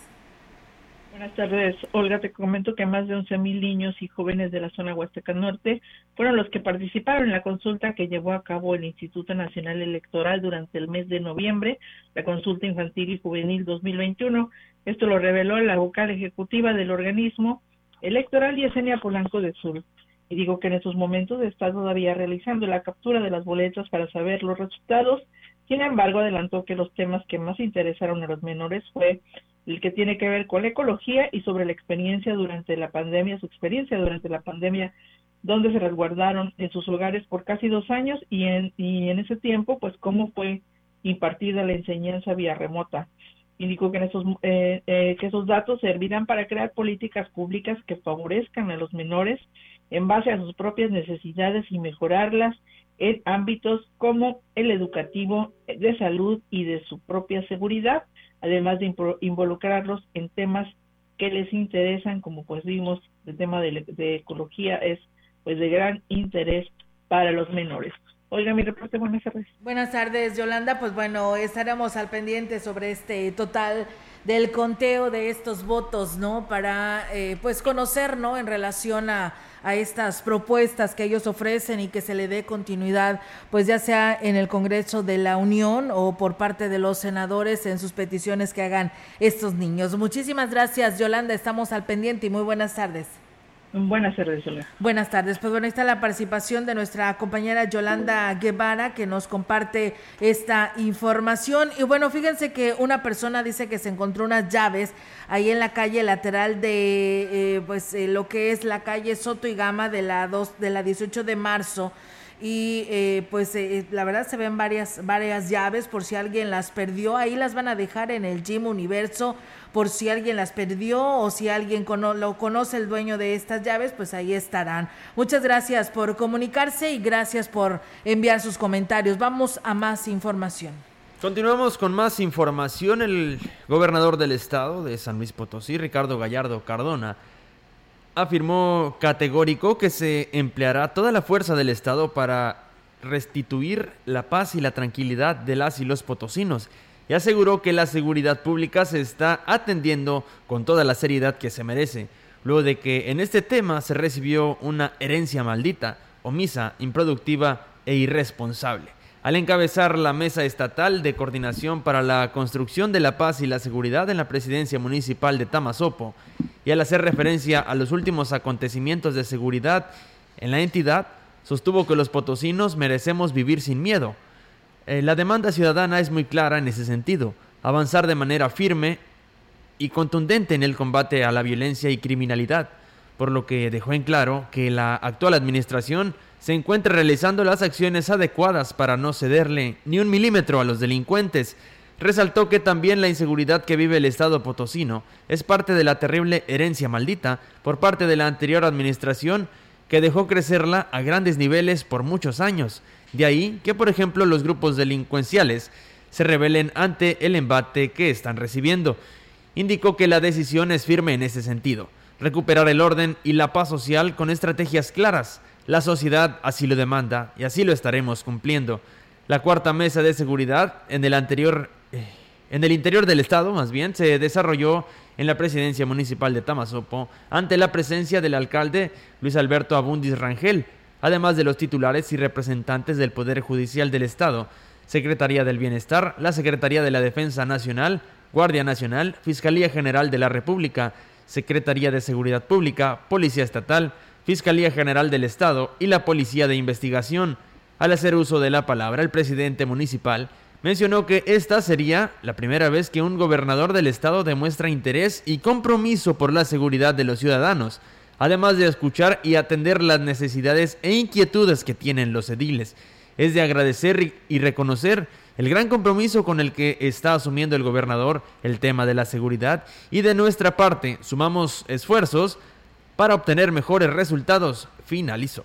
Buenas tardes, Olga. Te comento que más de 11 mil niños y jóvenes de la zona Huasteca Norte fueron los que participaron en la consulta que llevó a cabo el Instituto Nacional Electoral durante el mes de noviembre, la consulta infantil y juvenil 2021. Esto lo reveló la vocal ejecutiva del organismo electoral Yesenia Polanco de Sur y digo que en estos momentos está todavía realizando la captura de las boletas para saber los resultados. Sin embargo, adelantó que los temas que más interesaron a los menores fue el que tiene que ver con la ecología y sobre la experiencia durante la pandemia, su experiencia durante la pandemia, donde se resguardaron en sus hogares por casi dos años y en, y en ese tiempo, pues cómo fue impartida la enseñanza vía remota. Indicó que, esos, eh, eh, que esos datos servirán para crear políticas públicas que favorezcan a los menores en base a sus propias necesidades y mejorarlas en ámbitos como el educativo, de salud y de su propia seguridad, además de involucrarlos en temas que les interesan, como pues vimos, el tema de, ecología es pues de gran interés para los menores. Oiga, mi reporte, buenas tardes. Buenas tardes, Yolanda. Pues bueno, estaremos al pendiente sobre este total del conteo de estos votos, ¿no? Para, eh, pues, conocer, ¿no? En relación a, a estas propuestas que ellos ofrecen y que se le dé continuidad, pues ya sea en el Congreso de la Unión o por parte de los senadores en sus peticiones que hagan estos niños. Muchísimas gracias, Yolanda. Estamos al pendiente y muy buenas tardes. Buenas tardes. Buenas tardes. Pues bueno, está la participación de nuestra compañera Yolanda Guevara que nos comparte esta información. Y bueno, fíjense que una persona dice que se encontró unas llaves ahí en la calle lateral de eh, pues eh, lo que es la calle Soto y Gama de la dos, de la 18 de marzo y eh, pues eh, la verdad se ven varias varias llaves por si alguien las perdió. Ahí las van a dejar en el Gym Universo por si alguien las perdió o si alguien lo conoce el dueño de estas llaves pues ahí estarán. Muchas gracias por comunicarse y gracias por enviar sus comentarios. Vamos a más información. Continuamos con más información. El gobernador del estado de San Luis Potosí, Ricardo Gallardo Cardona, afirmó categórico que se empleará toda la fuerza del estado para restituir la paz y la tranquilidad de las y los potosinos y aseguró que la seguridad pública se está atendiendo con toda la seriedad que se merece, luego de que en este tema se recibió una herencia maldita, omisa, improductiva e irresponsable. Al encabezar la mesa estatal de coordinación para la construcción de la paz y la seguridad en la presidencia municipal de Tamazopo, y al hacer referencia a los últimos acontecimientos de seguridad en la entidad, sostuvo que los potosinos merecemos vivir sin miedo. Eh, la demanda ciudadana es muy clara en ese sentido, avanzar de manera firme y contundente en el combate a la violencia y criminalidad, por lo que dejó en claro que la actual administración se encuentra realizando las acciones adecuadas para no cederle ni un milímetro a los delincuentes. Resaltó que también la inseguridad que vive el Estado potosino es parte de la terrible herencia maldita por parte de la anterior administración que dejó crecerla a grandes niveles por muchos años. De ahí que, por ejemplo, los grupos delincuenciales se rebelen ante el embate que están recibiendo. Indicó que la decisión es firme en ese sentido, recuperar el orden y la paz social con estrategias claras la sociedad así lo demanda y así lo estaremos cumpliendo. La cuarta mesa de seguridad en el anterior en el interior del estado, más bien, se desarrolló en la presidencia municipal de Tamazopo ante la presencia del alcalde Luis Alberto Abundis Rangel, además de los titulares y representantes del Poder Judicial del Estado, Secretaría del Bienestar, la Secretaría de la Defensa Nacional, Guardia Nacional, Fiscalía General de la República, Secretaría de Seguridad Pública, Policía Estatal, Fiscalía General del Estado y la Policía de Investigación. Al hacer uso de la palabra, el presidente municipal mencionó que esta sería la primera vez que un gobernador del estado demuestra interés y compromiso por la seguridad de los ciudadanos, además de escuchar y atender las necesidades e inquietudes que tienen los ediles. Es de agradecer y reconocer el gran compromiso con el que está asumiendo el gobernador el tema de la seguridad y de nuestra parte sumamos esfuerzos para obtener mejores resultados, finalizó.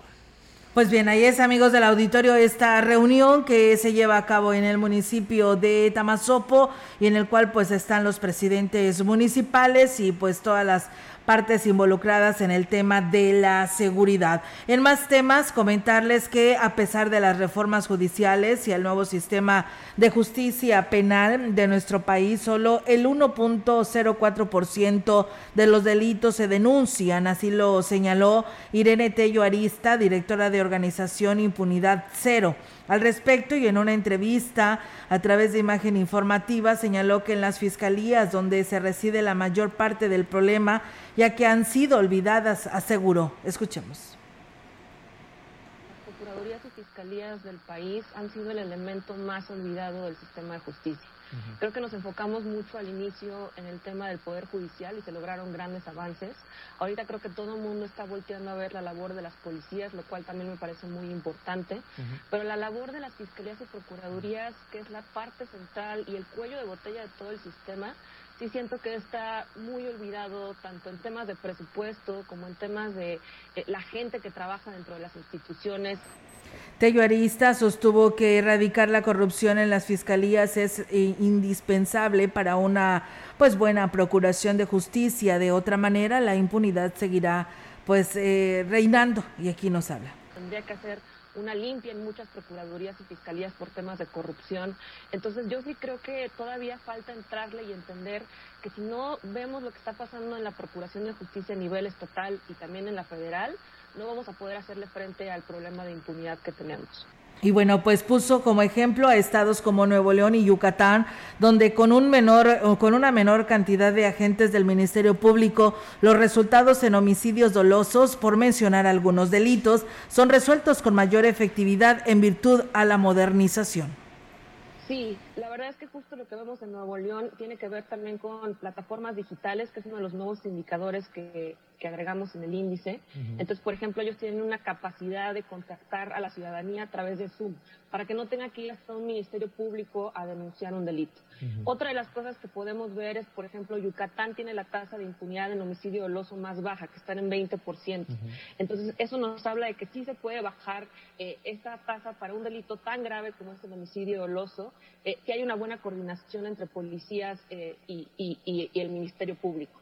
Pues bien, ahí es amigos del auditorio esta reunión que se lleva a cabo en el municipio de Tamazopo y en el cual pues están los presidentes municipales y pues todas las partes involucradas en el tema de la seguridad. En más temas, comentarles que a pesar de las reformas judiciales y el nuevo sistema de justicia penal de nuestro país, solo el 1.04% de los delitos se denuncian, así lo señaló Irene Tello Arista, directora de organización Impunidad Cero. Al respecto y en una entrevista a través de imagen informativa señaló que en las fiscalías donde se reside la mayor parte del problema, ya que han sido olvidadas, aseguró. Escuchemos. Las procuradurías y fiscalías del país han sido el elemento más olvidado del sistema de justicia. Creo que nos enfocamos mucho al inicio en el tema del Poder Judicial y se lograron grandes avances. Ahorita creo que todo el mundo está volteando a ver la labor de las policías, lo cual también me parece muy importante. Pero la labor de las fiscalías y procuradurías, que es la parte central y el cuello de botella de todo el sistema, sí siento que está muy olvidado tanto en temas de presupuesto como en temas de eh, la gente que trabaja dentro de las instituciones. Tello Arista sostuvo que erradicar la corrupción en las fiscalías es eh, indispensable para una pues buena procuración de justicia. De otra manera, la impunidad seguirá pues eh, reinando. Y aquí nos habla. Una limpia en muchas procuradurías y fiscalías por temas de corrupción. Entonces yo sí creo que todavía falta entrarle y entender que si no vemos lo que está pasando en la Procuración de Justicia a nivel estatal y también en la federal, no vamos a poder hacerle frente al problema de impunidad que tenemos. Y bueno, pues puso como ejemplo a estados como Nuevo León y Yucatán, donde con un menor con una menor cantidad de agentes del Ministerio Público, los resultados en homicidios dolosos, por mencionar algunos delitos, son resueltos con mayor efectividad en virtud a la modernización. Sí, la verdad es que justo lo que vemos en Nuevo León tiene que ver también con plataformas digitales, que es uno de los nuevos indicadores que, que agregamos en el índice. Entonces, por ejemplo, ellos tienen una capacidad de contactar a la ciudadanía a través de Zoom, para que no tenga que ir hasta un ministerio público a denunciar un delito. Otra de las cosas que podemos ver es, por ejemplo, Yucatán tiene la tasa de impunidad en homicidio doloso más baja, que está en 20%. Entonces, eso nos habla de que sí se puede bajar eh, esa tasa para un delito tan grave como es el homicidio doloso, eh, que hay una buena coordinación entre policías eh, y el Ministerio Público.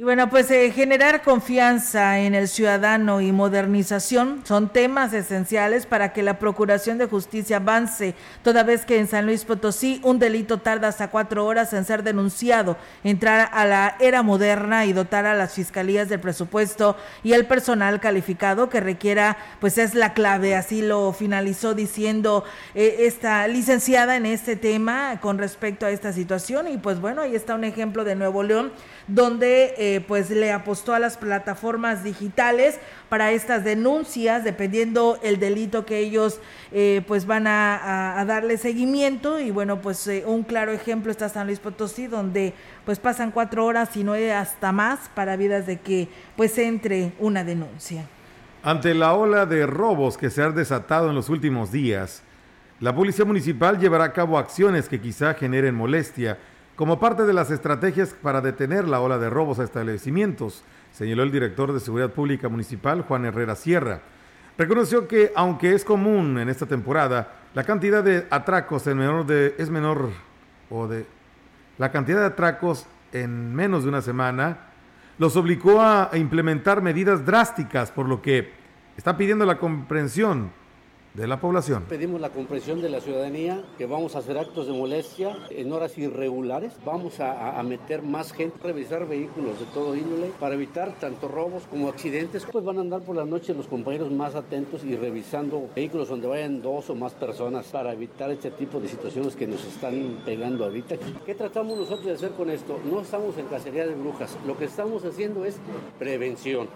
Y bueno, pues eh, generar confianza en el ciudadano y modernización son temas esenciales para que la Procuración de Justicia avance, toda vez que en San Luis Potosí un delito tarda hasta cuatro horas en ser denunciado, entrar a la era moderna y dotar a las fiscalías del presupuesto y el personal calificado que requiera, pues es la clave, así lo finalizó diciendo eh, esta licenciada en este tema con respecto a esta situación. Y pues bueno, ahí está un ejemplo de Nuevo León donde eh, pues le apostó a las plataformas digitales para estas denuncias, dependiendo el delito que ellos eh, pues van a, darle seguimiento y bueno pues eh, un claro ejemplo está San Luis Potosí donde pues pasan cuatro horas y no hasta más para vidas de que pues entre una denuncia. Ante la ola de robos que se ha desatado en los últimos días, la Policía Municipal llevará a cabo acciones que quizá generen molestia como parte de las estrategias para detener la ola de robos a establecimientos, señaló el director de Seguridad Pública Municipal, Juan Herrera Sierra. Reconoció que, aunque es común en esta temporada, la cantidad de atracos en menor de, es menor o de la cantidad de atracos en menos de una semana los obligó a implementar medidas drásticas, por lo que está pidiendo la comprensión de la población. Pedimos la comprensión de la ciudadanía que vamos a hacer actos de molestia en horas irregulares, vamos a, meter más gente, revisar vehículos de todo índole para evitar tanto robos como accidentes. Pues van a andar por la noche los compañeros más atentos y revisando vehículos donde vayan dos o más personas para evitar este tipo de situaciones que nos están pegando ahorita. ¿Qué tratamos nosotros de hacer con esto? No estamos en cacería de brujas, lo que estamos haciendo es prevención.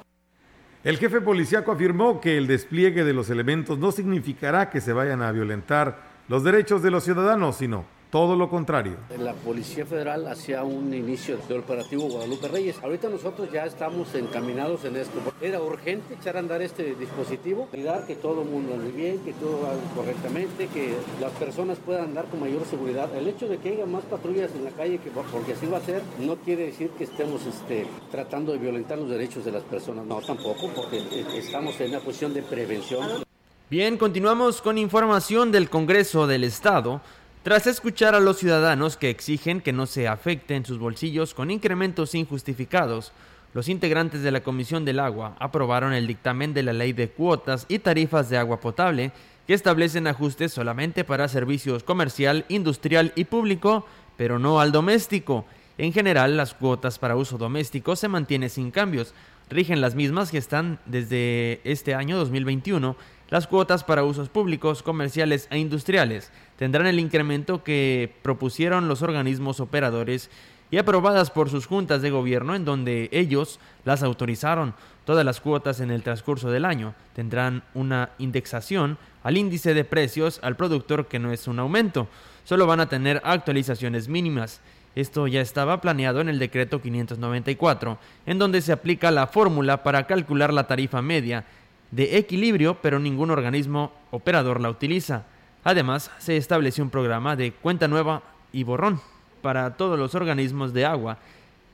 El jefe policíaco afirmó que el despliegue de los elementos no significará que se vayan a violentar los derechos de los ciudadanos, sino todo lo contrario. La Policía Federal hacía un inicio del operativo Guadalupe Reyes. Ahorita nosotros ya estamos encaminados en esto. Era urgente echar a andar este dispositivo, cuidar que todo el mundo ande bien, que todo haga correctamente, que las personas puedan andar con mayor seguridad. El hecho de que haya más patrullas en la calle, que, porque así va a ser, no quiere decir que estemos este, tratando de violentar los derechos de las personas. No, tampoco, porque estamos en una posición de prevención. Bien, continuamos con información del Congreso del Estado. Tras escuchar a los ciudadanos que exigen que no se afecten sus bolsillos con incrementos injustificados, los integrantes de la Comisión del Agua aprobaron el dictamen de la Ley de Cuotas y Tarifas de Agua Potable que establecen ajustes solamente para servicios comercial, industrial y público, pero no al doméstico. En general, las cuotas para uso doméstico se mantienen sin cambios, rigen las mismas que están desde este año 2021 las cuotas para usos públicos, comerciales e industriales tendrán el incremento que propusieron los organismos operadores y aprobadas por sus juntas de gobierno en donde ellos las autorizaron. Todas las cuotas en el transcurso del año tendrán una indexación al índice de precios al productor que no es un aumento. Solo van a tener actualizaciones mínimas. Esto ya estaba planeado en el decreto 594, en donde se aplica la fórmula para calcular la tarifa media de equilibrio, pero ningún organismo operador la utiliza. Además, se estableció un programa de cuenta nueva y borrón para todos los organismos de agua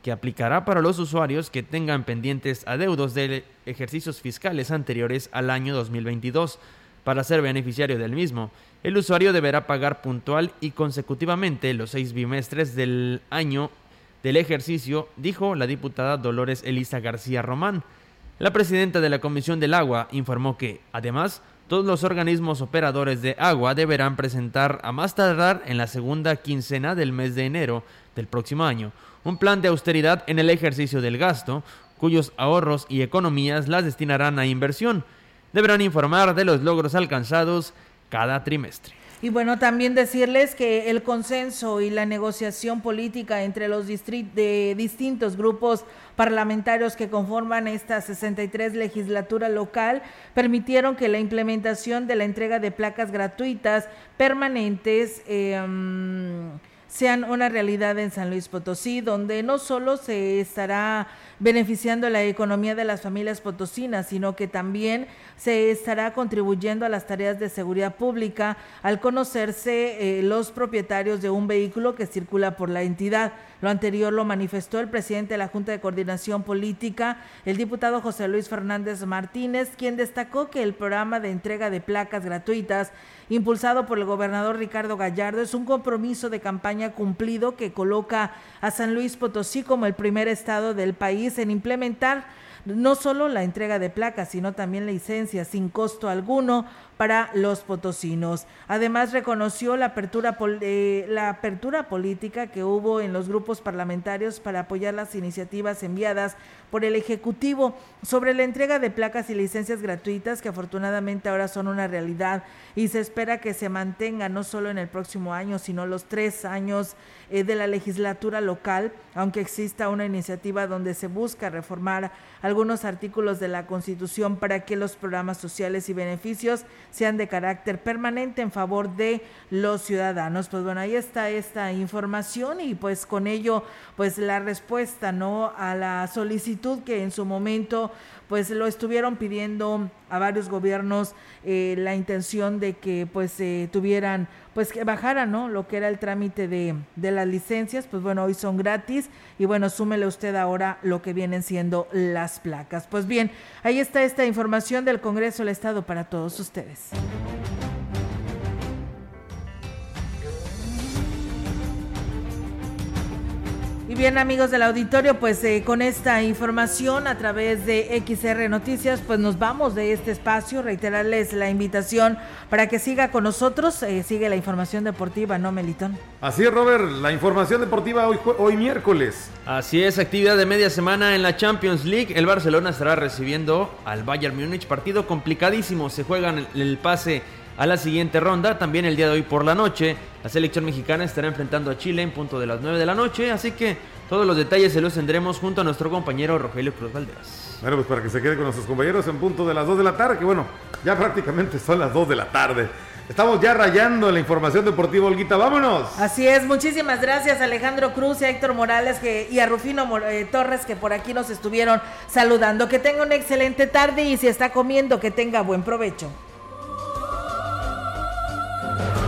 que aplicará para los usuarios que tengan pendientes adeudos de ejercicios fiscales anteriores al año 2022. Para ser beneficiario del mismo, el usuario deberá pagar puntual y consecutivamente los seis bimestres del año del ejercicio, dijo la diputada Dolores Elisa García Román. La presidenta de la Comisión del Agua informó que, además, todos los organismos operadores de agua deberán presentar a más tardar en la segunda quincena del mes de enero del próximo año un plan de austeridad en el ejercicio del gasto, cuyos ahorros y economías las destinarán a inversión. Deberán informar de los logros alcanzados cada trimestre. Y bueno, también decirles que el consenso y la negociación política entre los de distintos grupos parlamentarios que conforman esta 63 legislatura local permitieron que la implementación de la entrega de placas gratuitas permanentes eh, sean una realidad en San Luis Potosí, donde no solo se estará beneficiando la economía de las familias potosinas, sino que también se estará contribuyendo a las tareas de seguridad pública al conocerse eh, los propietarios de un vehículo que circula por la entidad. Lo anterior lo manifestó el presidente de la Junta de Coordinación Política, el diputado José Luis Fernández Martínez, quien destacó que el programa de entrega de placas gratuitas impulsado por el gobernador Ricardo Gallardo, es un compromiso de campaña cumplido que coloca a San Luis Potosí como el primer estado del país en implementar no solo la entrega de placas, sino también licencias sin costo alguno para los potosinos. Además, reconoció la apertura, eh, la apertura política que hubo en los grupos parlamentarios para apoyar las iniciativas enviadas por el Ejecutivo sobre la entrega de placas y licencias gratuitas que afortunadamente ahora son una realidad y se espera que se mantenga no solo en el próximo año, sino los tres años eh, de la legislatura local, aunque exista una iniciativa donde se busca reformar algunos artículos de la Constitución para que los programas sociales y beneficios sean de carácter permanente en favor de los ciudadanos. Pues bueno, ahí está esta información y pues con ello pues la respuesta no a la solicitud que en su momento pues lo estuvieron pidiendo a varios gobiernos eh, la intención de que pues eh, tuvieran pues que bajaran no lo que era el trámite de, de las licencias pues bueno hoy son gratis y bueno súmele usted ahora lo que vienen siendo las placas. Pues bien ahí está esta información del Congreso del Estado para todos ustedes Y bien amigos del auditorio, pues eh, con esta información a través de XR Noticias, pues nos vamos de este espacio, reiterarles la invitación para que siga con nosotros, eh, sigue la información deportiva, ¿no, Melitón? Así es, Robert, la información deportiva hoy, hoy miércoles. Así es, actividad de media semana en la Champions League, el Barcelona estará recibiendo al Bayern Múnich, partido complicadísimo, se juegan el pase a la siguiente ronda. También el día de hoy por la noche, la selección mexicana estará enfrentando a Chile en punto de las 9 de la noche. Así que todos los detalles se los tendremos junto a nuestro compañero Rogelio Cruz Valderas. Bueno, pues para que se quede con nuestros compañeros en punto de las 2 de la tarde, que bueno, ya prácticamente son las 2 de la tarde. Estamos ya rayando la información deportiva, Olguita. ¡Vámonos! Así es, muchísimas gracias Alejandro Cruz y a Héctor Morales que, y a Rufino eh, Torres que por aquí nos estuvieron saludando. Que tenga una excelente tarde y si está comiendo, que tenga buen provecho. you